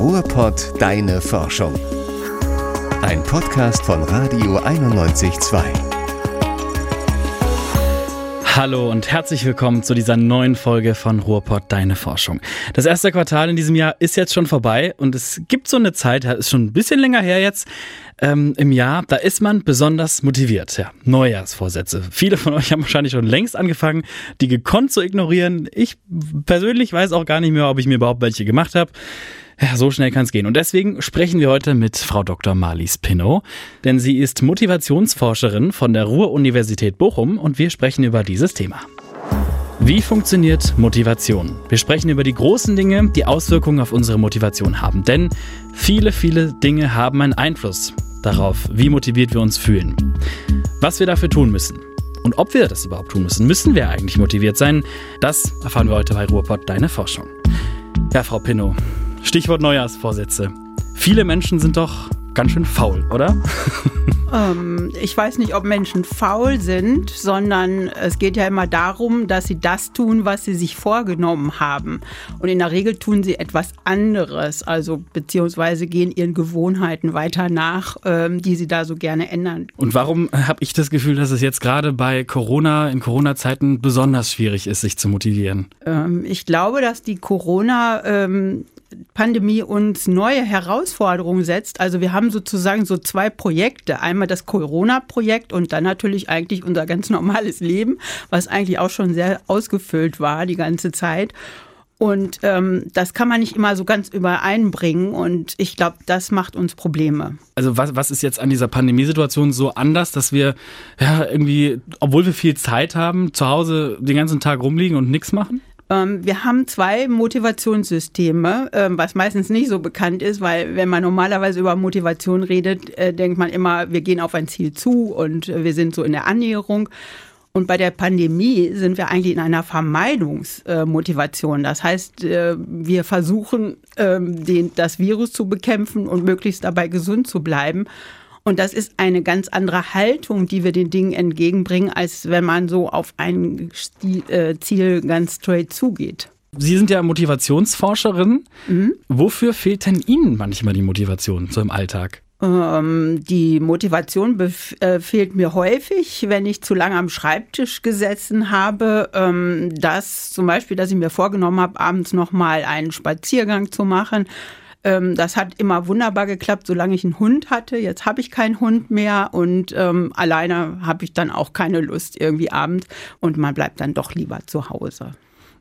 Ruhrpott Deine Forschung. Ein Podcast von Radio 91.2. Hallo und herzlich willkommen zu dieser neuen Folge von Ruhrpott Deine Forschung. Das erste Quartal in diesem Jahr ist jetzt schon vorbei und es gibt so eine Zeit, ist schon ein bisschen länger her jetzt, ähm, im Jahr, da ist man besonders motiviert. Ja, Neujahrsvorsätze. Viele von euch haben wahrscheinlich schon längst angefangen, die gekonnt zu ignorieren. Ich persönlich weiß auch gar nicht mehr, ob ich mir überhaupt welche gemacht habe. Ja, so schnell kann es gehen. Und deswegen sprechen wir heute mit Frau Dr. Marlies Pinnow, denn sie ist Motivationsforscherin von der Ruhr-Universität Bochum und wir sprechen über dieses Thema. Wie funktioniert Motivation? Wir sprechen über die großen Dinge, die Auswirkungen auf unsere Motivation haben. Denn viele, viele Dinge haben einen Einfluss darauf, wie motiviert wir uns fühlen. Was wir dafür tun müssen. Und ob wir das überhaupt tun müssen, müssen wir eigentlich motiviert sein, das erfahren wir heute bei Ruhrpott Deine Forschung. Ja, Frau Pinnow, Stichwort Neujahrsvorsätze. Viele Menschen sind doch ganz schön faul, oder? Ähm, ich weiß nicht, ob Menschen faul sind, sondern es geht ja immer darum, dass sie das tun, was sie sich vorgenommen haben. Und in der Regel tun sie etwas anderes, also beziehungsweise gehen ihren Gewohnheiten weiter nach, ähm, die sie da so gerne ändern. Und warum habe ich das Gefühl, dass es jetzt gerade bei Corona, in Corona-Zeiten besonders schwierig ist, sich zu motivieren? Ähm, ich glaube, dass die Corona ähm, Pandemie uns neue Herausforderungen setzt. Also wir haben sozusagen so zwei Projekte. Einmal das Corona-Projekt und dann natürlich eigentlich unser ganz normales Leben, was eigentlich auch schon sehr ausgefüllt war die ganze Zeit. Und ähm, das kann man nicht immer so ganz übereinbringen. Und ich glaube, das macht uns Probleme. Also was, was ist jetzt an dieser Pandemiesituation so anders, dass wir ja irgendwie, obwohl wir viel Zeit haben, zu Hause den ganzen Tag rumliegen und nichts machen? Ähm, wir haben zwei Motivationssysteme, ähm, was meistens nicht so bekannt ist, weil wenn man normalerweise über Motivation redet, äh, denkt man immer, wir gehen auf ein Ziel zu und wir sind so in der Annäherung. Und bei der Pandemie sind wir eigentlich in einer Vermeidungsmotivation. Das heißt, äh, wir versuchen, ähm, das Virus zu bekämpfen und möglichst dabei gesund zu bleiben. Und das ist eine ganz andere Haltung, die wir den Dingen entgegenbringen, als wenn man so auf ein äh, Ziel ganz straight zugeht. Sie sind ja Motivationsforscherin. Mhm. Wofür fehlt denn Ihnen manchmal die Motivation so im Alltag? Ähm, die Motivation äh, fehlt mir häufig, wenn ich zu lange am Schreibtisch gesessen habe. Ähm, das zum Beispiel, dass ich mir vorgenommen habe, abends nochmal einen Spaziergang zu machen ähm, das hat immer wunderbar geklappt, solange ich einen Hund hatte. Jetzt habe ich keinen Hund mehr und ähm, alleine habe ich dann auch keine Lust irgendwie abends und man bleibt dann doch lieber zu Hause.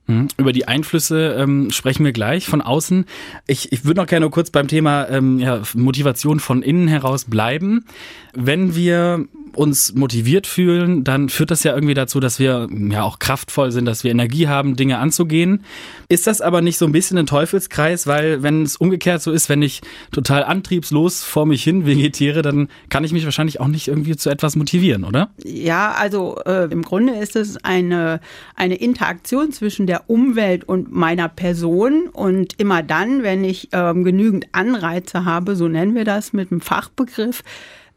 Mhm. Über die Einflüsse ähm, sprechen wir gleich von außen. Ich, ich würde noch gerne kurz beim Thema ähm, ja, Motivation von innen heraus bleiben. Wenn wir uns motiviert fühlen, dann führt das ja irgendwie dazu, dass wir ja auch kraftvoll sind, dass wir Energie haben, Dinge anzugehen. Ist das aber nicht so ein bisschen ein Teufelskreis, weil wenn es umgekehrt so ist, wenn ich total antriebslos vor mich hin vegetiere, dann kann ich mich wahrscheinlich auch nicht irgendwie zu etwas motivieren, oder? Ja, also äh, im Grunde ist es eine, eine Interaktion zwischen der Umwelt und meiner Person und immer dann, wenn ich äh, genügend Anreize habe, so nennen wir das mit dem Fachbegriff,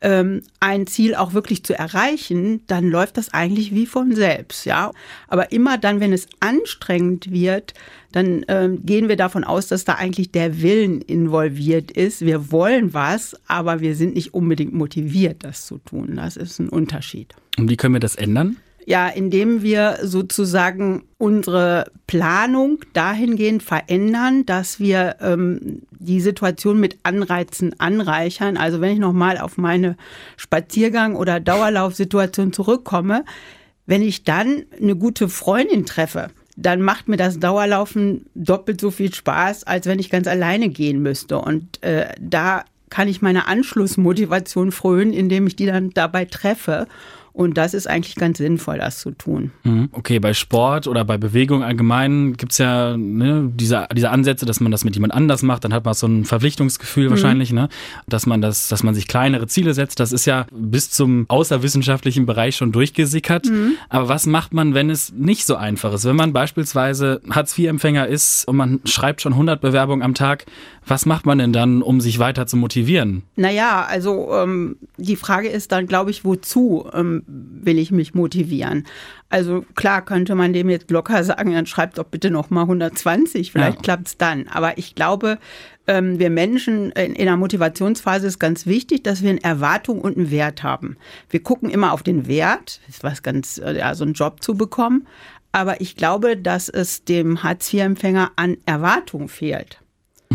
ähm, ein Ziel auch wirklich zu erreichen, dann läuft das eigentlich wie von selbst, ja. Aber immer dann, wenn es anstrengend wird, dann ähm, gehen wir davon aus, dass da eigentlich der Willen involviert ist. Wir wollen was, aber wir sind nicht unbedingt motiviert, das zu tun. Das ist ein Unterschied. Und wie können wir das ändern? Ja, indem wir sozusagen unsere Planung dahingehend verändern, dass wir ähm, die Situation mit Anreizen anreichern. Also wenn ich nochmal auf meine Spaziergang- oder Dauerlaufsituation zurückkomme, wenn ich dann eine gute Freundin treffe, dann macht mir das Dauerlaufen doppelt so viel Spaß, als wenn ich ganz alleine gehen müsste. Und äh, da kann ich meine Anschlussmotivation frönen, indem ich die dann dabei treffe. Und das ist eigentlich ganz sinnvoll, das zu tun. Mhm. Okay, bei Sport oder bei Bewegung allgemein gibt es ja ne, diese, diese Ansätze, dass man das mit jemand anders macht. Dann hat man so ein Verpflichtungsgefühl mhm. wahrscheinlich, ne? dass man das, dass man sich kleinere Ziele setzt. Das ist ja bis zum außerwissenschaftlichen Bereich schon durchgesickert. Mhm. Aber was macht man, wenn es nicht so einfach ist? Wenn man beispielsweise Hartz-IV-Empfänger ist und man schreibt schon 100 Bewerbungen am Tag, was macht man denn dann, um sich weiter zu motivieren? Naja, also ähm, die Frage ist dann, glaube ich, wozu? Ähm, will ich mich motivieren. Also klar könnte man dem jetzt locker sagen, dann schreibt doch bitte noch mal 120, vielleicht ja. klappt es dann. Aber ich glaube, ähm, wir Menschen in, in einer Motivationsphase ist ganz wichtig, dass wir eine Erwartung und einen Wert haben. Wir gucken immer auf den Wert, ist was ganz, äh, ja, so einen Job zu bekommen. Aber ich glaube, dass es dem Hartz-IV-Empfänger an Erwartung fehlt.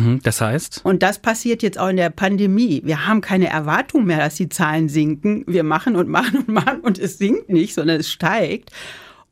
Mhm, das heißt? Und das passiert jetzt auch in der Pandemie. Wir haben keine Erwartung mehr, dass die Zahlen sinken. Wir machen und machen und machen und es sinkt nicht, sondern es steigt.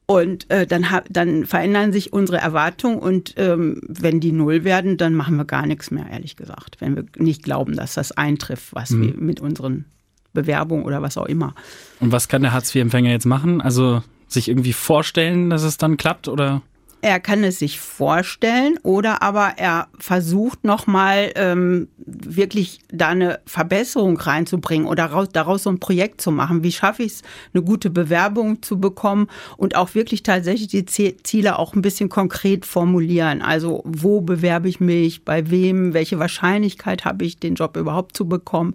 Und äh, dann, dann verändern sich unsere Erwartungen und ähm, wenn die null werden, dann machen wir gar nichts mehr, ehrlich gesagt. Wenn wir nicht glauben, dass das eintrifft, was mhm. wir mit unseren Bewerbungen oder was auch immer. Und was kann der Hartz-IV-Empfänger jetzt machen? Also sich irgendwie vorstellen, dass es dann klappt oder? Er kann es sich vorstellen oder aber er versucht nochmal ähm, wirklich da eine Verbesserung reinzubringen oder raus, daraus so ein Projekt zu machen. Wie schaffe ich es, eine gute Bewerbung zu bekommen und auch wirklich tatsächlich die Ziele auch ein bisschen konkret formulieren. Also wo bewerbe ich mich, bei wem, welche Wahrscheinlichkeit habe ich, den Job überhaupt zu bekommen,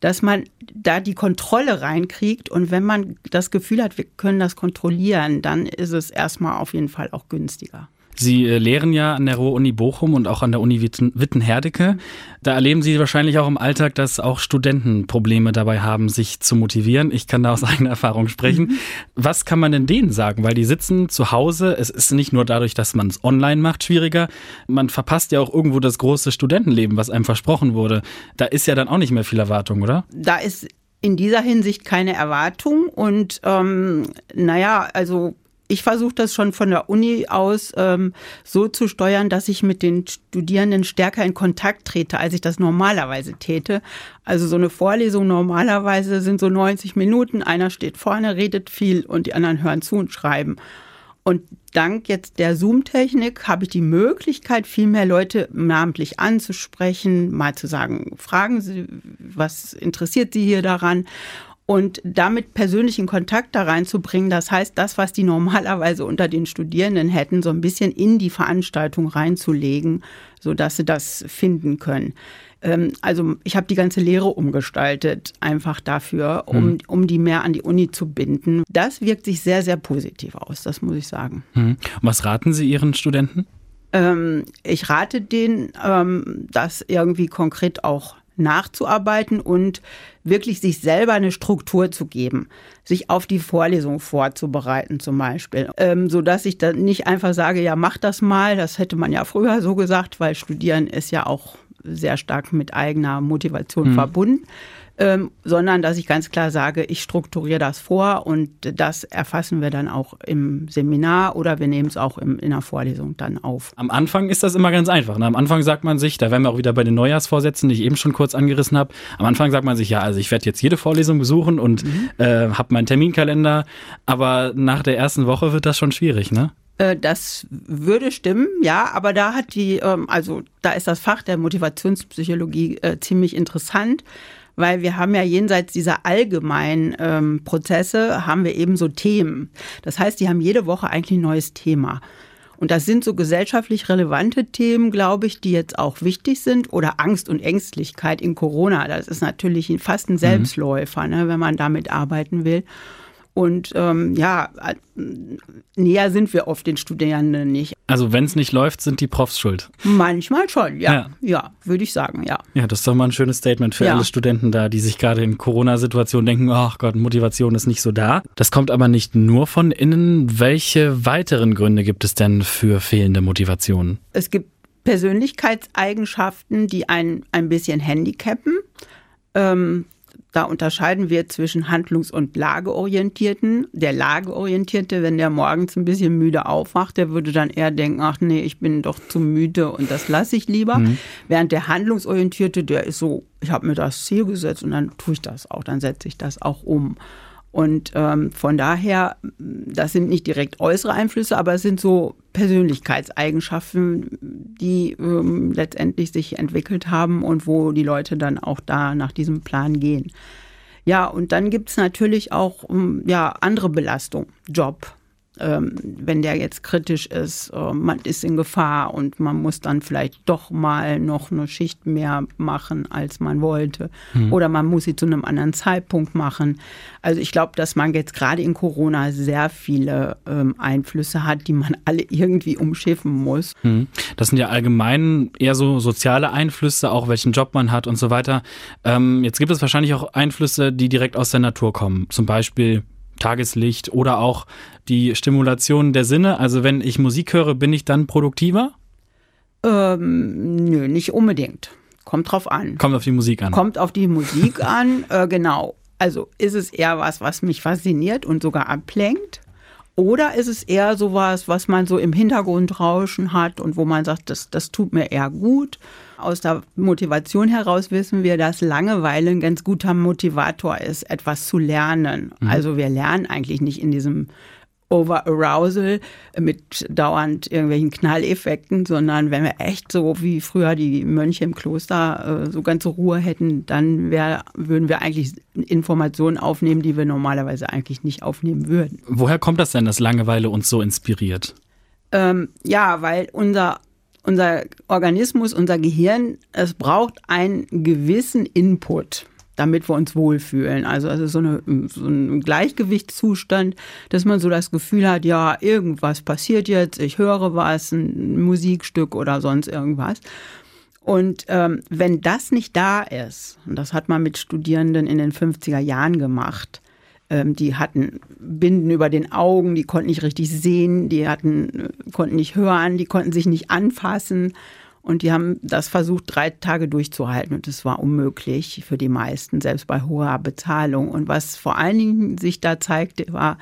dass man da die Kontrolle reinkriegt und wenn man das Gefühl hat, wir können das kontrollieren, dann ist es erstmal auf jeden Fall auch günstig günstiger. Sie äh, lehren ja an der Ruhr-Uni Bochum und auch an der Uni Witten-Herdecke. Da erleben Sie wahrscheinlich auch im Alltag, dass auch Studenten Probleme dabei haben, sich zu motivieren. Ich kann da aus eigener Erfahrung sprechen. Mhm. Was kann man denn denen sagen? Weil die sitzen zu Hause. Es ist nicht nur dadurch, dass man es online macht, schwieriger. Man verpasst ja auch irgendwo das große Studentenleben, was einem versprochen wurde. Da ist ja dann auch nicht mehr viel Erwartung, oder? Da ist in dieser Hinsicht keine Erwartung. Und ähm, naja, also ich versuche das schon von der Uni aus ähm, so zu steuern, dass ich mit den Studierenden stärker in Kontakt trete, als ich das normalerweise täte. Also so eine Vorlesung normalerweise sind so 90 Minuten, einer steht vorne, redet viel und die anderen hören zu und schreiben. Und dank jetzt der Zoom-Technik habe ich die Möglichkeit, viel mehr Leute namentlich anzusprechen, mal zu sagen, fragen Sie, was interessiert Sie hier daran? Und damit persönlichen Kontakt da reinzubringen. Das heißt, das, was die normalerweise unter den Studierenden hätten, so ein bisschen in die Veranstaltung reinzulegen, sodass sie das finden können. Ähm, also ich habe die ganze Lehre umgestaltet, einfach dafür, um, hm. um die mehr an die Uni zu binden. Das wirkt sich sehr, sehr positiv aus, das muss ich sagen. Hm. Was raten Sie Ihren Studenten? Ähm, ich rate denen, ähm, das irgendwie konkret auch nachzuarbeiten und wirklich sich selber eine Struktur zu geben, sich auf die Vorlesung vorzubereiten zum Beispiel, ähm, so dass ich dann nicht einfach sage, ja mach das mal, das hätte man ja früher so gesagt, weil Studieren ist ja auch sehr stark mit eigener Motivation mhm. verbunden ähm, sondern dass ich ganz klar sage, ich strukturiere das vor und das erfassen wir dann auch im Seminar oder wir nehmen es auch im, in der Vorlesung dann auf. Am Anfang ist das immer ganz einfach. Ne? Am Anfang sagt man sich, da wären wir auch wieder bei den Neujahrsvorsätzen, die ich eben schon kurz angerissen habe. Am Anfang sagt man sich, ja, also ich werde jetzt jede Vorlesung besuchen und mhm. äh, habe meinen Terminkalender, aber nach der ersten Woche wird das schon schwierig, ne? Äh, das würde stimmen, ja, aber da hat die, ähm, also da ist das Fach der Motivationspsychologie äh, ziemlich interessant, weil wir haben ja jenseits dieser allgemeinen ähm, Prozesse, haben wir eben so Themen. Das heißt, die haben jede Woche eigentlich ein neues Thema. Und das sind so gesellschaftlich relevante Themen, glaube ich, die jetzt auch wichtig sind. Oder Angst und Ängstlichkeit in Corona. Das ist natürlich fast ein mhm. Selbstläufer, mhm. ne, wenn man damit arbeiten will. Und ähm, ja, näher sind wir oft den Studierenden nicht. Also wenn es nicht läuft, sind die Profs schuld? Manchmal schon, ja. Ja, ja würde ich sagen, ja. Ja, das ist doch mal ein schönes Statement für ja. alle Studenten da, die sich gerade in Corona-Situationen denken, ach Gott, Motivation ist nicht so da. Das kommt aber nicht nur von innen. Welche weiteren Gründe gibt es denn für fehlende Motivation? Es gibt Persönlichkeitseigenschaften, die einen ein bisschen handicappen. Ähm, da unterscheiden wir zwischen handlungs- und lageorientierten. Der lageorientierte, wenn der morgens ein bisschen müde aufwacht, der würde dann eher denken, ach nee, ich bin doch zu müde und das lasse ich lieber. Mhm. Während der handlungsorientierte, der ist so, ich habe mir das Ziel gesetzt und dann tue ich das auch, dann setze ich das auch um. Und ähm, von daher, das sind nicht direkt äußere Einflüsse, aber es sind so Persönlichkeitseigenschaften, die ähm, letztendlich sich entwickelt haben und wo die Leute dann auch da nach diesem Plan gehen. Ja, und dann gibt es natürlich auch ähm, ja, andere Belastung, Job, ähm, wenn der jetzt kritisch ist, äh, man ist in Gefahr und man muss dann vielleicht doch mal noch eine Schicht mehr machen, als man wollte. Mhm. Oder man muss sie zu einem anderen Zeitpunkt machen. Also ich glaube, dass man jetzt gerade in Corona sehr viele ähm, Einflüsse hat, die man alle irgendwie umschiffen muss. Mhm. Das sind ja allgemein eher so soziale Einflüsse, auch welchen Job man hat und so weiter. Ähm, jetzt gibt es wahrscheinlich auch Einflüsse, die direkt aus der Natur kommen. Zum Beispiel Tageslicht oder auch die Stimulation der Sinne. Also wenn ich Musik höre, bin ich dann produktiver? Ähm, nö, nicht unbedingt. Kommt drauf an. Kommt auf die Musik an. Kommt auf die Musik an, äh, genau. Also ist es eher was, was mich fasziniert und sogar ablenkt? Oder ist es eher sowas, was man so im Hintergrund rauschen hat und wo man sagt, das, das tut mir eher gut? Aus der Motivation heraus wissen wir, dass Langeweile ein ganz guter Motivator ist, etwas zu lernen. Mhm. Also wir lernen eigentlich nicht in diesem Over-Arousal mit dauernd irgendwelchen Knalleffekten, sondern wenn wir echt so wie früher die Mönche im Kloster äh, so ganze Ruhe hätten, dann wär, würden wir eigentlich Informationen aufnehmen, die wir normalerweise eigentlich nicht aufnehmen würden. Woher kommt das denn, dass Langeweile uns so inspiriert? Ähm, ja, weil unser unser Organismus, unser Gehirn, es braucht einen gewissen Input damit wir uns wohlfühlen. Also ist so, eine, so ein Gleichgewichtszustand, dass man so das Gefühl hat, ja, irgendwas passiert jetzt, ich höre was, ein Musikstück oder sonst irgendwas. Und ähm, wenn das nicht da ist, und das hat man mit Studierenden in den 50er Jahren gemacht, ähm, die hatten Binden über den Augen, die konnten nicht richtig sehen, die hatten, äh, konnten nicht hören, die konnten sich nicht anfassen. Und die haben das versucht, drei Tage durchzuhalten. Und das war unmöglich für die meisten, selbst bei hoher Bezahlung. Und was vor allen Dingen sich da zeigte, war,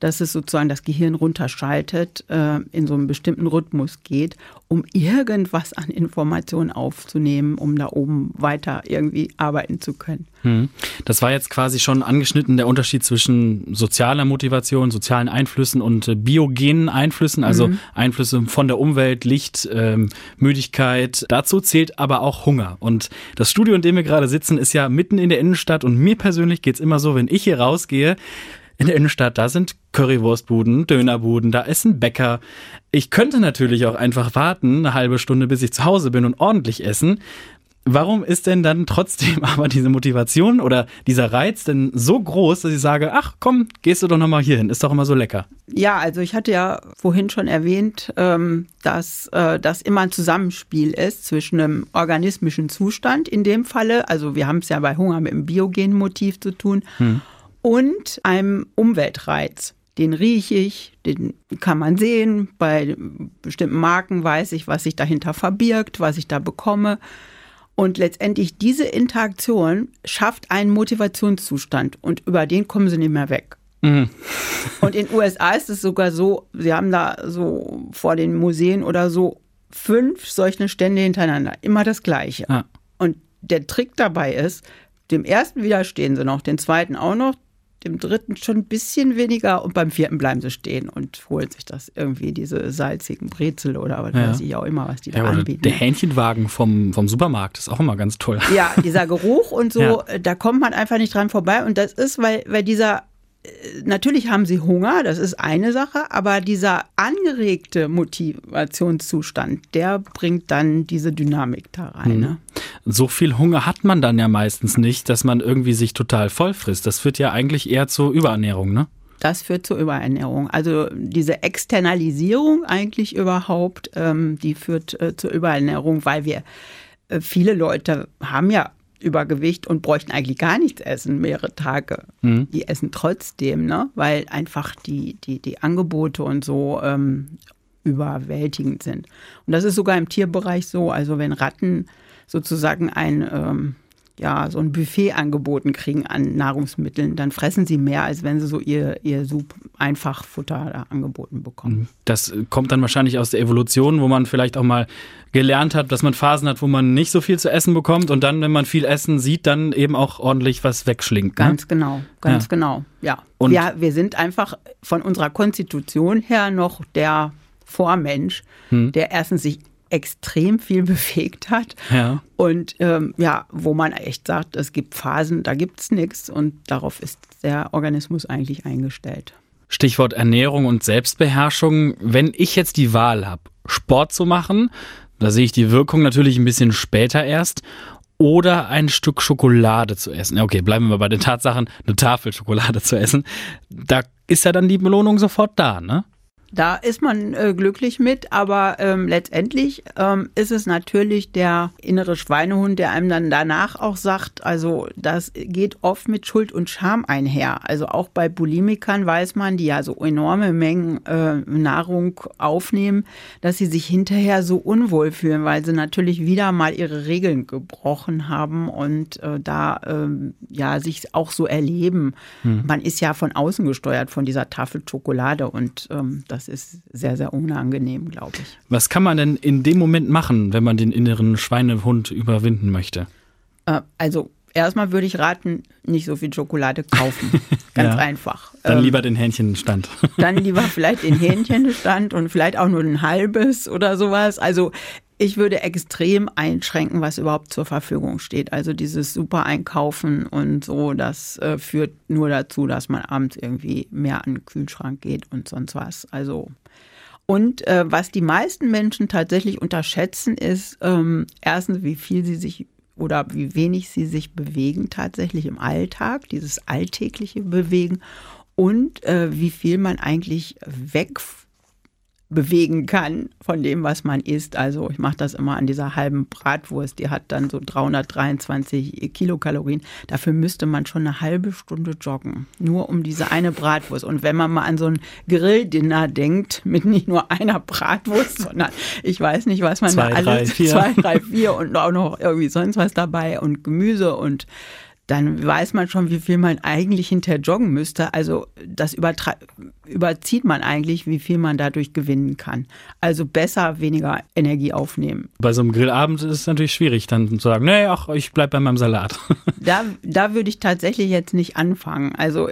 dass es sozusagen das Gehirn runterschaltet, äh, in so einem bestimmten Rhythmus geht, um irgendwas an Informationen aufzunehmen, um da oben weiter irgendwie arbeiten zu können. Hm. Das war jetzt quasi schon angeschnitten der Unterschied zwischen sozialer Motivation, sozialen Einflüssen und äh, biogenen Einflüssen, also mhm. Einflüsse von der Umwelt, Licht, ähm, Müdigkeit. Dazu zählt aber auch Hunger. Und das Studio, in dem wir gerade sitzen, ist ja mitten in der Innenstadt und mir persönlich geht es immer so, wenn ich hier rausgehe, in der Innenstadt, da sind Currywurstbuden, Dönerbuden, da ist ein Bäcker. Ich könnte natürlich auch einfach warten, eine halbe Stunde, bis ich zu Hause bin und ordentlich essen. Warum ist denn dann trotzdem aber diese Motivation oder dieser Reiz denn so groß, dass ich sage, ach komm, gehst du doch nochmal hier hin, ist doch immer so lecker? Ja, also ich hatte ja vorhin schon erwähnt, ähm, dass äh, das immer ein Zusammenspiel ist zwischen einem organismischen Zustand in dem Falle, also wir haben es ja bei Hunger mit einem biogenen Motiv zu tun, hm und einem Umweltreiz. Den rieche ich, den kann man sehen. Bei bestimmten Marken weiß ich, was sich dahinter verbirgt, was ich da bekomme. Und letztendlich diese Interaktion schafft einen Motivationszustand und über den kommen sie nicht mehr weg. Mhm. Und in den USA ist es sogar so, sie haben da so vor den Museen oder so fünf solche Stände hintereinander, immer das gleiche. Ah. Und der Trick dabei ist, dem ersten widerstehen sie noch, den zweiten auch noch, dem dritten schon ein bisschen weniger und beim vierten bleiben sie stehen und holen sich das irgendwie, diese salzigen Brezel oder was ja. weiß ich auch immer, was die da anbieten. Der Hähnchenwagen vom, vom Supermarkt ist auch immer ganz toll. Ja, dieser Geruch und so, ja. da kommt man einfach nicht dran vorbei und das ist, weil, weil dieser natürlich haben sie Hunger, das ist eine Sache, aber dieser angeregte Motivationszustand, der bringt dann diese Dynamik da rein. Ne? So viel Hunger hat man dann ja meistens nicht, dass man irgendwie sich total voll frisst. Das führt ja eigentlich eher zur Überernährung, ne? Das führt zur Überernährung. Also diese Externalisierung eigentlich überhaupt, ähm, die führt äh, zur Überernährung, weil wir äh, viele Leute haben ja Übergewicht und bräuchten eigentlich gar nichts essen, mehrere Tage. Mhm. Die essen trotzdem, ne? weil einfach die, die, die Angebote und so ähm, überwältigend sind. Und das ist sogar im Tierbereich so. Also wenn Ratten sozusagen ein ähm, ja, so ein Buffet angeboten kriegen an Nahrungsmitteln, dann fressen sie mehr, als wenn sie so ihr, ihr Sup Einfachfutter angeboten bekommen. Mhm. Das kommt dann wahrscheinlich aus der Evolution, wo man vielleicht auch mal gelernt hat, dass man Phasen hat, wo man nicht so viel zu essen bekommt und dann, wenn man viel Essen sieht, dann eben auch ordentlich was wegschlingt. Ne? Ganz genau, ganz ja. genau, ja. Und ja, wir sind einfach von unserer Konstitution her noch der Vormensch, hm. der erstens sich extrem viel bewegt hat. Ja. Und ähm, ja, wo man echt sagt, es gibt Phasen, da gibt es nichts und darauf ist der Organismus eigentlich eingestellt. Stichwort Ernährung und Selbstbeherrschung. Wenn ich jetzt die Wahl habe, Sport zu machen, da sehe ich die Wirkung natürlich ein bisschen später erst, oder ein Stück Schokolade zu essen. Okay, bleiben wir bei den Tatsachen, eine Tafel Schokolade zu essen. Da ist ja dann die Belohnung sofort da, ne? Da ist man äh, glücklich mit, aber ähm, letztendlich ähm, ist es natürlich der innere Schweinehund, der einem dann danach auch sagt, also das geht oft mit Schuld und Scham einher. Also auch bei Bulimikern weiß man, die ja so enorme Mengen äh, Nahrung aufnehmen, dass sie sich hinterher so unwohl fühlen, weil sie natürlich wieder mal ihre Regeln gebrochen haben und äh, da ähm, ja sich auch so erleben. Hm. Man ist ja von außen gesteuert von dieser Tafel Schokolade und ähm, das das ist sehr, sehr unangenehm, glaube ich. Was kann man denn in dem Moment machen, wenn man den inneren Schweinehund überwinden möchte? Äh, also erstmal würde ich raten, nicht so viel Schokolade kaufen. Ganz ja, einfach. Dann ähm, lieber den Hähnchenstand. Dann lieber vielleicht den Hähnchenstand und vielleicht auch nur ein halbes oder sowas. Also ich würde extrem einschränken, was überhaupt zur Verfügung steht. Also dieses super Einkaufen und so, das äh, führt nur dazu, dass man abends irgendwie mehr an den Kühlschrank geht und sonst was. Also und äh, was die meisten Menschen tatsächlich unterschätzen, ist ähm, erstens, wie viel sie sich oder wie wenig sie sich bewegen tatsächlich im Alltag, dieses alltägliche Bewegen und äh, wie viel man eigentlich weg bewegen kann von dem, was man isst. Also ich mache das immer an dieser halben Bratwurst, die hat dann so 323 Kilokalorien. Dafür müsste man schon eine halbe Stunde joggen, nur um diese eine Bratwurst. Und wenn man mal an so ein Grilldinner denkt, mit nicht nur einer Bratwurst, sondern ich weiß nicht, was man zwei, da alles, drei, zwei, drei, vier und auch noch irgendwie sonst was dabei und Gemüse und dann weiß man schon, wie viel man eigentlich hinterher joggen müsste. Also das überzieht man eigentlich, wie viel man dadurch gewinnen kann. Also besser weniger Energie aufnehmen. Bei so einem Grillabend ist es natürlich schwierig, dann zu sagen, nee, ach, ich bleibe bei meinem Salat. Da, da würde ich tatsächlich jetzt nicht anfangen. Also,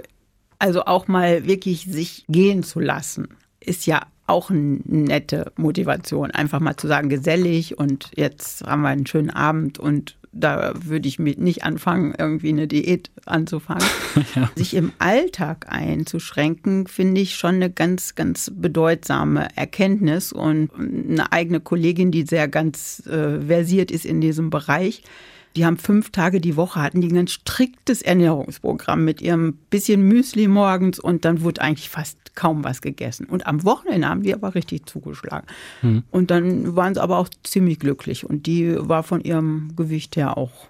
also auch mal wirklich sich gehen zu lassen, ist ja auch eine nette Motivation. Einfach mal zu sagen, gesellig und jetzt haben wir einen schönen Abend und da würde ich mit nicht anfangen, irgendwie eine Diät anzufangen. ja. Sich im Alltag einzuschränken, finde ich schon eine ganz, ganz bedeutsame Erkenntnis. Und eine eigene Kollegin, die sehr ganz äh, versiert ist in diesem Bereich, die haben fünf Tage die Woche, hatten die ein ganz striktes Ernährungsprogramm mit ihrem bisschen Müsli morgens und dann wurde eigentlich fast kaum was gegessen. Und am Wochenende haben die aber richtig zugeschlagen. Hm. Und dann waren sie aber auch ziemlich glücklich und die war von ihrem Gewicht her auch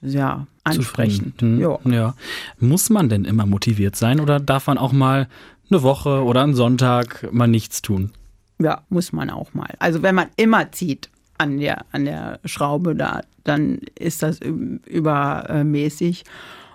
sehr ansprechend. Hm. Ja. ja. Muss man denn immer motiviert sein oder darf man auch mal eine Woche oder einen Sonntag mal nichts tun? Ja, muss man auch mal. Also wenn man immer zieht an der, an der Schraube da, dann ist das übermäßig.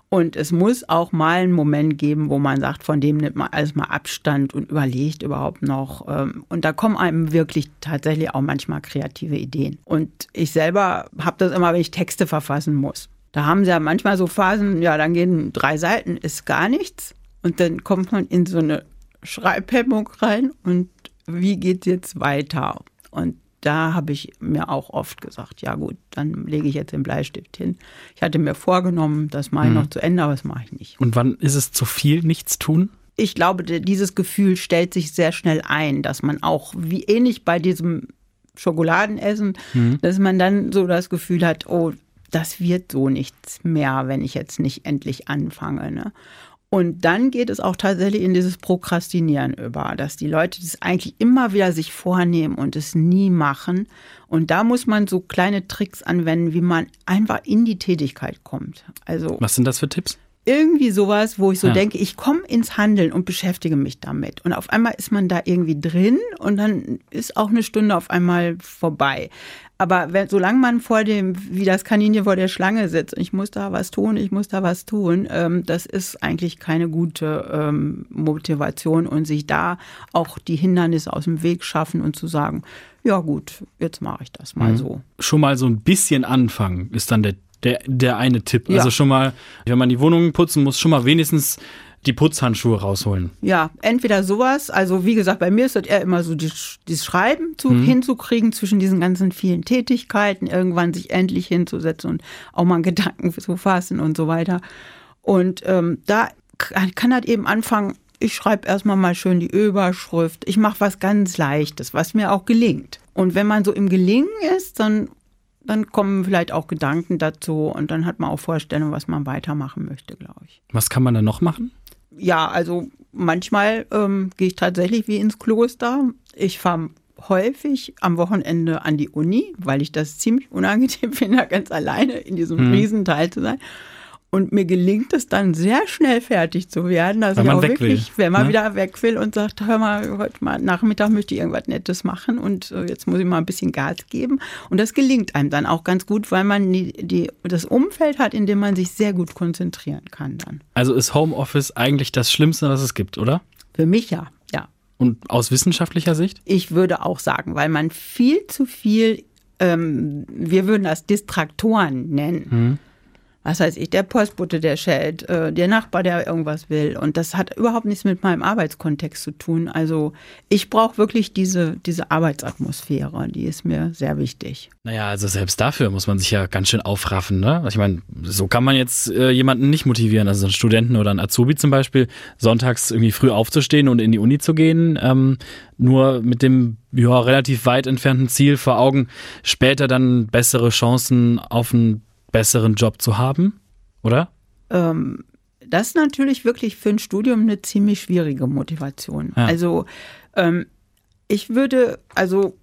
Und es muss auch mal einen Moment geben, wo man sagt, von dem nimmt man alles mal Abstand und überlegt überhaupt noch. Ähm, und da kommen einem wirklich tatsächlich auch manchmal kreative Ideen. Und ich selber habe das immer, wenn ich Texte verfassen muss. Da haben sie ja manchmal so Phasen, ja, dann gehen drei Seiten, ist gar nichts. Und dann kommt man in so eine Schreibhemmung rein und wie geht es jetzt weiter? Und da habe ich mir auch oft gesagt, ja gut, dann lege ich jetzt den Bleistift hin. Ich hatte mir vorgenommen, das mache ich mhm. noch zu Ende, aber das mache ich nicht. Und wann ist es zu viel, nichts tun? Ich glaube, dieses Gefühl stellt sich sehr schnell ein, dass man auch, wie ähnlich bei diesem Schokoladenessen, mhm. dass man dann so das Gefühl hat, oh, das wird so nichts mehr, wenn ich jetzt nicht endlich anfange. Ne? Und dann geht es auch tatsächlich in dieses Prokrastinieren über, dass die Leute das eigentlich immer wieder sich vornehmen und es nie machen. Und da muss man so kleine Tricks anwenden, wie man einfach in die Tätigkeit kommt. Also Was sind das für Tipps? Irgendwie sowas, wo ich so ja. denke, ich komme ins Handeln und beschäftige mich damit. Und auf einmal ist man da irgendwie drin und dann ist auch eine Stunde auf einmal vorbei. Aber wenn, solange man vor dem, wie das Kaninchen vor der Schlange sitzt, ich muss da was tun, ich muss da was tun, ähm, das ist eigentlich keine gute ähm, Motivation und sich da auch die Hindernisse aus dem Weg schaffen und zu sagen, ja gut, jetzt mache ich das mal mhm. so. Schon mal so ein bisschen anfangen ist dann der der, der eine Tipp. Ja. Also schon mal, wenn man die Wohnung putzen muss, schon mal wenigstens die Putzhandschuhe rausholen. Ja, entweder sowas, also wie gesagt, bei mir ist das eher immer so das, das Schreiben zu, mhm. hinzukriegen zwischen diesen ganzen vielen Tätigkeiten, irgendwann sich endlich hinzusetzen und auch mal einen Gedanken zu fassen und so weiter. Und ähm, da kann, kann das eben anfangen, ich schreibe erstmal mal schön die Überschrift. Ich mache was ganz Leichtes, was mir auch gelingt. Und wenn man so im Gelingen ist, dann, dann kommen vielleicht auch Gedanken dazu und dann hat man auch Vorstellungen, was man weitermachen möchte, glaube ich. Was kann man da noch machen? Ja, also manchmal ähm, gehe ich tatsächlich wie ins Kloster. Ich fahre häufig am Wochenende an die Uni, weil ich das ziemlich unangenehm finde, ganz alleine in diesem hm. Riesenteil zu sein. Und mir gelingt es dann sehr schnell fertig zu werden. Also wenn man weg wirklich, will, wenn man ne? wieder weg will und sagt, hör mal, heute mal Nachmittag möchte ich irgendwas Nettes machen und äh, jetzt muss ich mal ein bisschen Gas geben. Und das gelingt einem dann auch ganz gut, weil man die, die, das Umfeld hat, in dem man sich sehr gut konzentrieren kann dann. Also ist Homeoffice eigentlich das Schlimmste, was es gibt, oder? Für mich ja, ja. Und aus wissenschaftlicher Sicht? Ich würde auch sagen, weil man viel zu viel, ähm, wir würden das Distraktoren nennen. Mhm was weiß ich, der Postbote, der schellt, äh, der Nachbar, der irgendwas will. Und das hat überhaupt nichts mit meinem Arbeitskontext zu tun. Also ich brauche wirklich diese, diese Arbeitsatmosphäre, die ist mir sehr wichtig. Naja, also selbst dafür muss man sich ja ganz schön aufraffen. Ne? Ich meine, so kann man jetzt äh, jemanden nicht motivieren, also einen Studenten oder einen Azubi zum Beispiel, sonntags irgendwie früh aufzustehen und in die Uni zu gehen. Ähm, nur mit dem ja, relativ weit entfernten Ziel vor Augen, später dann bessere Chancen auf einen besseren Job zu haben, oder? Ähm, das ist natürlich wirklich für ein Studium eine ziemlich schwierige Motivation. Ja. Also ähm, ich würde, also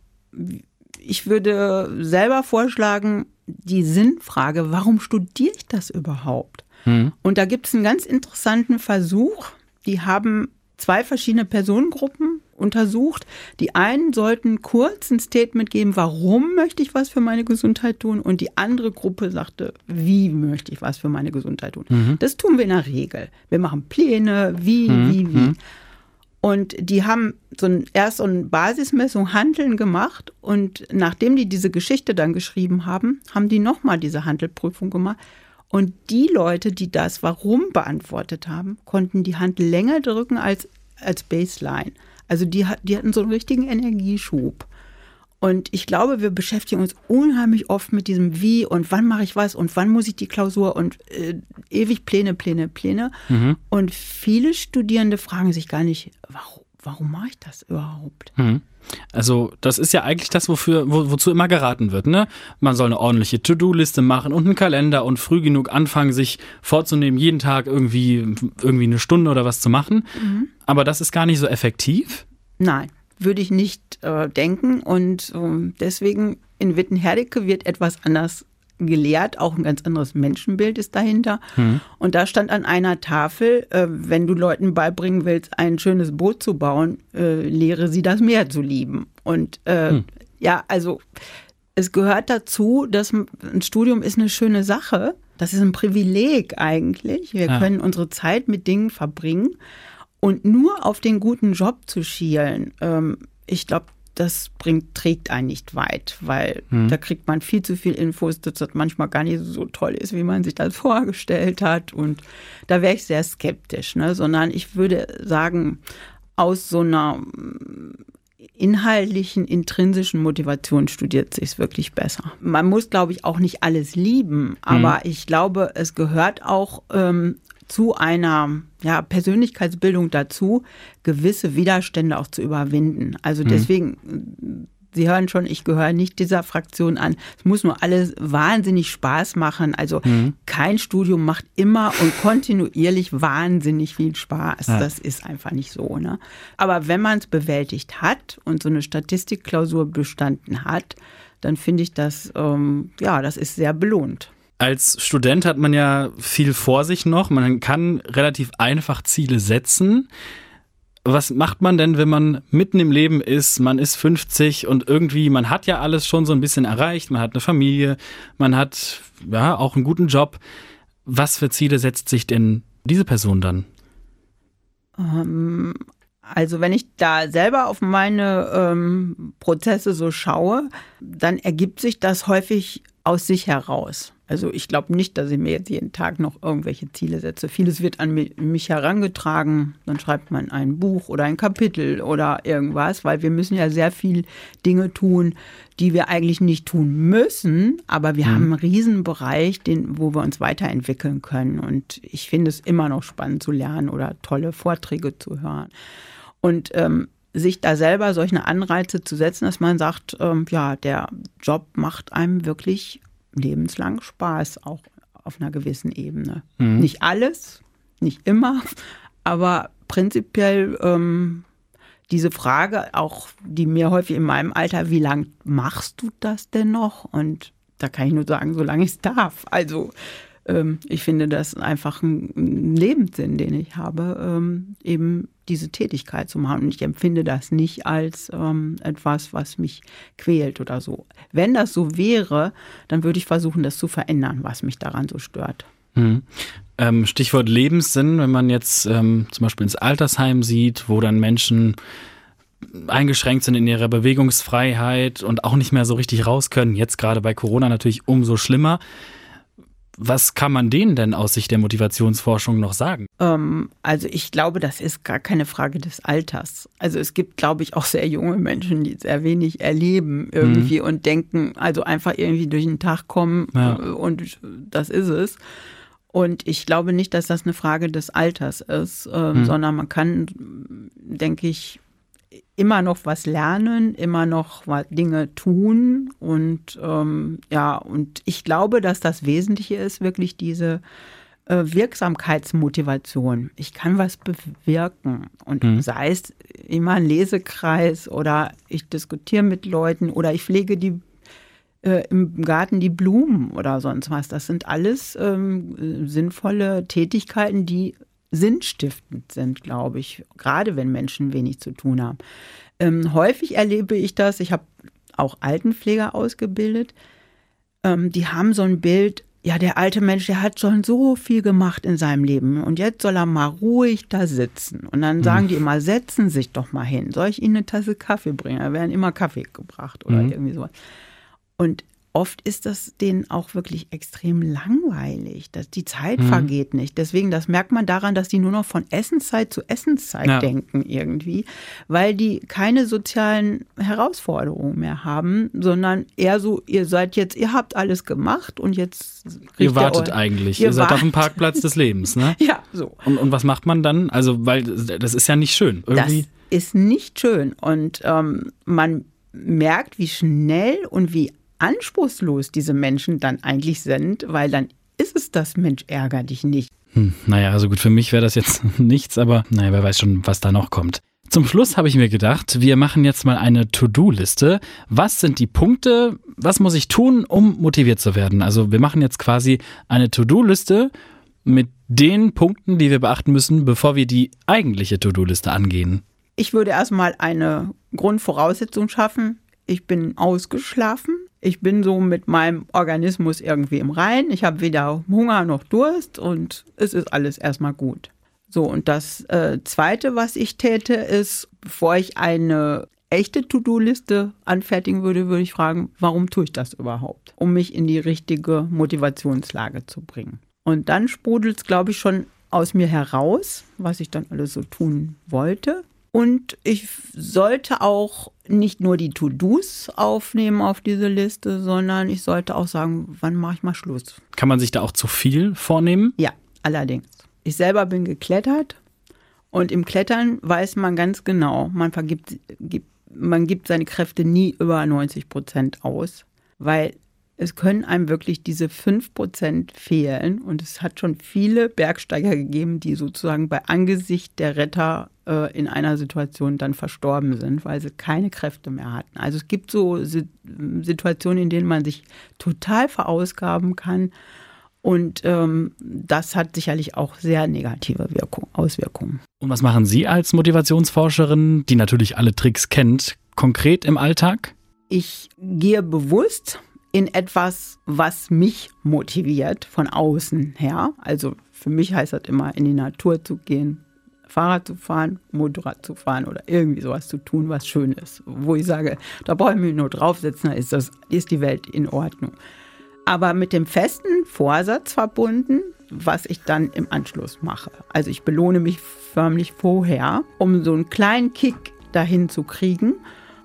ich würde selber vorschlagen, die Sinnfrage, warum studiere ich das überhaupt? Mhm. Und da gibt es einen ganz interessanten Versuch. Die haben zwei verschiedene Personengruppen untersucht. Die einen sollten kurz ein Statement geben, warum möchte ich was für meine Gesundheit tun? Und die andere Gruppe sagte, wie möchte ich was für meine Gesundheit tun? Mhm. Das tun wir in der Regel. Wir machen Pläne, wie, mhm. wie, wie. Mhm. Und die haben so ein, erst so eine Basismessung Handeln gemacht und nachdem die diese Geschichte dann geschrieben haben, haben die nochmal diese Handelprüfung gemacht. Und die Leute, die das Warum beantwortet haben, konnten die Hand länger drücken als, als Baseline. Also die, die hatten so einen richtigen Energieschub. Und ich glaube, wir beschäftigen uns unheimlich oft mit diesem Wie und wann mache ich was und wann muss ich die Klausur und äh, ewig Pläne, Pläne, Pläne. Mhm. Und viele Studierende fragen sich gar nicht, warum, warum mache ich das überhaupt? Mhm. Also das ist ja eigentlich das, wofür, wo, wozu immer geraten wird. Ne? Man soll eine ordentliche To-Do-Liste machen und einen Kalender und früh genug anfangen, sich vorzunehmen, jeden Tag irgendwie, irgendwie eine Stunde oder was zu machen. Mhm. Aber das ist gar nicht so effektiv. Nein, würde ich nicht äh, denken. Und äh, deswegen in Wittenherdecke wird etwas anders gelehrt, auch ein ganz anderes Menschenbild ist dahinter. Hm. Und da stand an einer Tafel, äh, wenn du Leuten beibringen willst, ein schönes Boot zu bauen, äh, lehre sie das Meer zu lieben. Und äh, hm. ja, also es gehört dazu, dass ein Studium ist eine schöne Sache. Das ist ein Privileg eigentlich. Wir ja. können unsere Zeit mit Dingen verbringen. Und nur auf den guten Job zu schielen, ähm, ich glaube, das bringt, trägt einen nicht weit, weil mhm. da kriegt man viel zu viel Infos, dass das manchmal gar nicht so toll ist, wie man sich das vorgestellt hat. Und da wäre ich sehr skeptisch, ne? sondern ich würde sagen, aus so einer mm, inhaltlichen, intrinsischen Motivation studiert sich es wirklich besser. Man muss, glaube ich, auch nicht alles lieben, aber mhm. ich glaube, es gehört auch ähm, zu einer ja, Persönlichkeitsbildung dazu, gewisse Widerstände auch zu überwinden. Also mhm. deswegen, Sie hören schon, ich gehöre nicht dieser Fraktion an. Es muss nur alles wahnsinnig Spaß machen. Also mhm. kein Studium macht immer und kontinuierlich wahnsinnig viel Spaß. Ja. Das ist einfach nicht so. Ne? Aber wenn man es bewältigt hat und so eine Statistikklausur bestanden hat, dann finde ich das, ähm, ja, das ist sehr belohnt. Als Student hat man ja viel vor sich noch. Man kann relativ einfach Ziele setzen. Was macht man denn, wenn man mitten im Leben ist, man ist 50 und irgendwie, man hat ja alles schon so ein bisschen erreicht, man hat eine Familie, man hat ja auch einen guten Job. Was für Ziele setzt sich denn diese Person dann? Ähm, also wenn ich da selber auf meine ähm, Prozesse so schaue, dann ergibt sich das häufig aus sich heraus. Also ich glaube nicht, dass ich mir jetzt jeden Tag noch irgendwelche Ziele setze. Vieles wird an mich herangetragen. Dann schreibt man ein Buch oder ein Kapitel oder irgendwas, weil wir müssen ja sehr viel Dinge tun, die wir eigentlich nicht tun müssen. Aber wir mhm. haben einen Riesenbereich, den, wo wir uns weiterentwickeln können. Und ich finde es immer noch spannend zu lernen oder tolle Vorträge zu hören. Und ähm, sich da selber solche Anreize zu setzen, dass man sagt, ähm, ja, der Job macht einem wirklich lebenslang Spaß, auch auf einer gewissen Ebene. Mhm. Nicht alles, nicht immer, aber prinzipiell ähm, diese Frage, auch die mir häufig in meinem Alter, wie lange machst du das denn noch? Und da kann ich nur sagen, solange ich es darf. Also ähm, ich finde das einfach ein Lebenssinn, den ich habe, ähm, eben diese Tätigkeit zu machen. Und ich empfinde das nicht als ähm, etwas, was mich quält oder so. Wenn das so wäre, dann würde ich versuchen, das zu verändern, was mich daran so stört. Hm. Ähm, Stichwort Lebenssinn, wenn man jetzt ähm, zum Beispiel ins Altersheim sieht, wo dann Menschen eingeschränkt sind in ihrer Bewegungsfreiheit und auch nicht mehr so richtig raus können. Jetzt gerade bei Corona natürlich umso schlimmer. Was kann man denen denn aus Sicht der Motivationsforschung noch sagen? Ähm, also ich glaube, das ist gar keine Frage des Alters. Also es gibt, glaube ich, auch sehr junge Menschen, die sehr wenig erleben irgendwie mhm. und denken, also einfach irgendwie durch den Tag kommen ja. Äh, und das ist es. Und ich glaube nicht, dass das eine Frage des Alters ist, äh, mhm. sondern man kann, denke ich, immer noch was lernen, immer noch Dinge tun und ähm, ja, und ich glaube, dass das Wesentliche ist wirklich diese äh, Wirksamkeitsmotivation. Ich kann was bewirken und mhm. sei es immer ein Lesekreis oder ich diskutiere mit Leuten oder ich pflege die äh, im Garten die Blumen oder sonst was. Das sind alles ähm, sinnvolle Tätigkeiten, die sinnstiftend sind, glaube ich, gerade wenn Menschen wenig zu tun haben. Ähm, häufig erlebe ich das, ich habe auch Altenpfleger ausgebildet, ähm, die haben so ein Bild, ja, der alte Mensch, der hat schon so viel gemacht in seinem Leben und jetzt soll er mal ruhig da sitzen. Und dann sagen mhm. die immer, setzen sich doch mal hin. Soll ich Ihnen eine Tasse Kaffee bringen? Da werden immer Kaffee gebracht oder mhm. irgendwie sowas. Und oft ist das denen auch wirklich extrem langweilig. Dass die Zeit mhm. vergeht nicht. Deswegen, das merkt man daran, dass die nur noch von Essenszeit zu Essenszeit ja. denken irgendwie, weil die keine sozialen Herausforderungen mehr haben, sondern eher so, ihr seid jetzt, ihr habt alles gemacht und jetzt. Ihr wartet ihr eigentlich. Ihr, ihr seid auf dem Parkplatz des Lebens, ne? ja, so. Und, und was macht man dann? Also, weil das ist ja nicht schön. Irgendwie. Das ist nicht schön. Und ähm, man merkt, wie schnell und wie anspruchslos diese Menschen dann eigentlich sind, weil dann ist es das Mensch, ärger dich nicht. Hm, naja, also gut, für mich wäre das jetzt nichts, aber naja, wer weiß schon, was da noch kommt. Zum Schluss habe ich mir gedacht, wir machen jetzt mal eine To-Do-Liste. Was sind die Punkte? Was muss ich tun, um motiviert zu werden? Also wir machen jetzt quasi eine To-Do-Liste mit den Punkten, die wir beachten müssen, bevor wir die eigentliche To-Do-Liste angehen. Ich würde erstmal eine Grundvoraussetzung schaffen. Ich bin ausgeschlafen. Ich bin so mit meinem Organismus irgendwie im Rein. Ich habe weder Hunger noch Durst und es ist alles erstmal gut. So, und das äh, Zweite, was ich täte, ist, bevor ich eine echte To-Do-Liste anfertigen würde, würde ich fragen, warum tue ich das überhaupt? Um mich in die richtige Motivationslage zu bringen. Und dann sprudelt es, glaube ich, schon aus mir heraus, was ich dann alles so tun wollte. Und ich sollte auch nicht nur die To-Dos aufnehmen auf diese Liste, sondern ich sollte auch sagen, wann mache ich mal Schluss. Kann man sich da auch zu viel vornehmen? Ja, allerdings. Ich selber bin geklettert und im Klettern weiß man ganz genau, man vergibt, gibt, man gibt seine Kräfte nie über 90 Prozent aus, weil es können einem wirklich diese 5% fehlen. Und es hat schon viele Bergsteiger gegeben, die sozusagen bei Angesicht der Retter äh, in einer Situation dann verstorben sind, weil sie keine Kräfte mehr hatten. Also es gibt so Situationen, in denen man sich total verausgaben kann. Und ähm, das hat sicherlich auch sehr negative Wirkung, Auswirkungen. Und was machen Sie als Motivationsforscherin, die natürlich alle Tricks kennt, konkret im Alltag? Ich gehe bewusst in etwas, was mich motiviert von außen her. Also für mich heißt das immer, in die Natur zu gehen, Fahrrad zu fahren, Motorrad zu fahren oder irgendwie sowas zu tun, was schön ist. Wo ich sage, da brauche ich mich nur draufsetzen, dann ist, das, ist die Welt in Ordnung. aber mit dem festen Vorsatz verbunden, was ich dann im Anschluss mache. Also ich belohne mich förmlich vorher, um so einen kleinen Kick dahin zu kriegen.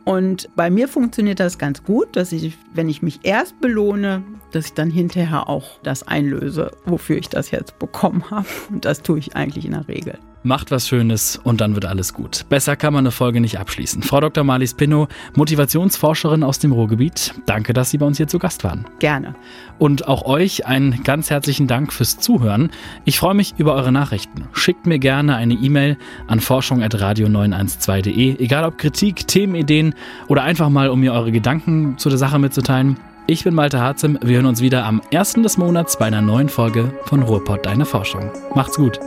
Und bei mir funktioniert das ganz gut, dass ich, wenn ich mich erst belohne, dass ich dann hinterher auch das einlöse, wofür ich das jetzt bekommen habe. Und das tue ich eigentlich in der Regel. Macht was Schönes und dann wird alles gut. Besser kann man eine Folge nicht abschließen. Frau Dr. Marlies Pinno, Motivationsforscherin aus dem Ruhrgebiet, danke, dass Sie bei uns hier zu Gast waren. Gerne. Und auch euch einen ganz herzlichen Dank fürs Zuhören. Ich freue mich über eure Nachrichten. Schickt mir gerne eine E-Mail an forschung.radio912.de, egal ob Kritik, Themenideen oder einfach mal, um mir eure Gedanken zu der Sache mitzuteilen. Ich bin Malte Harzim. Wir hören uns wieder am 1. des Monats bei einer neuen Folge von Ruhrpott Deine Forschung. Macht's gut.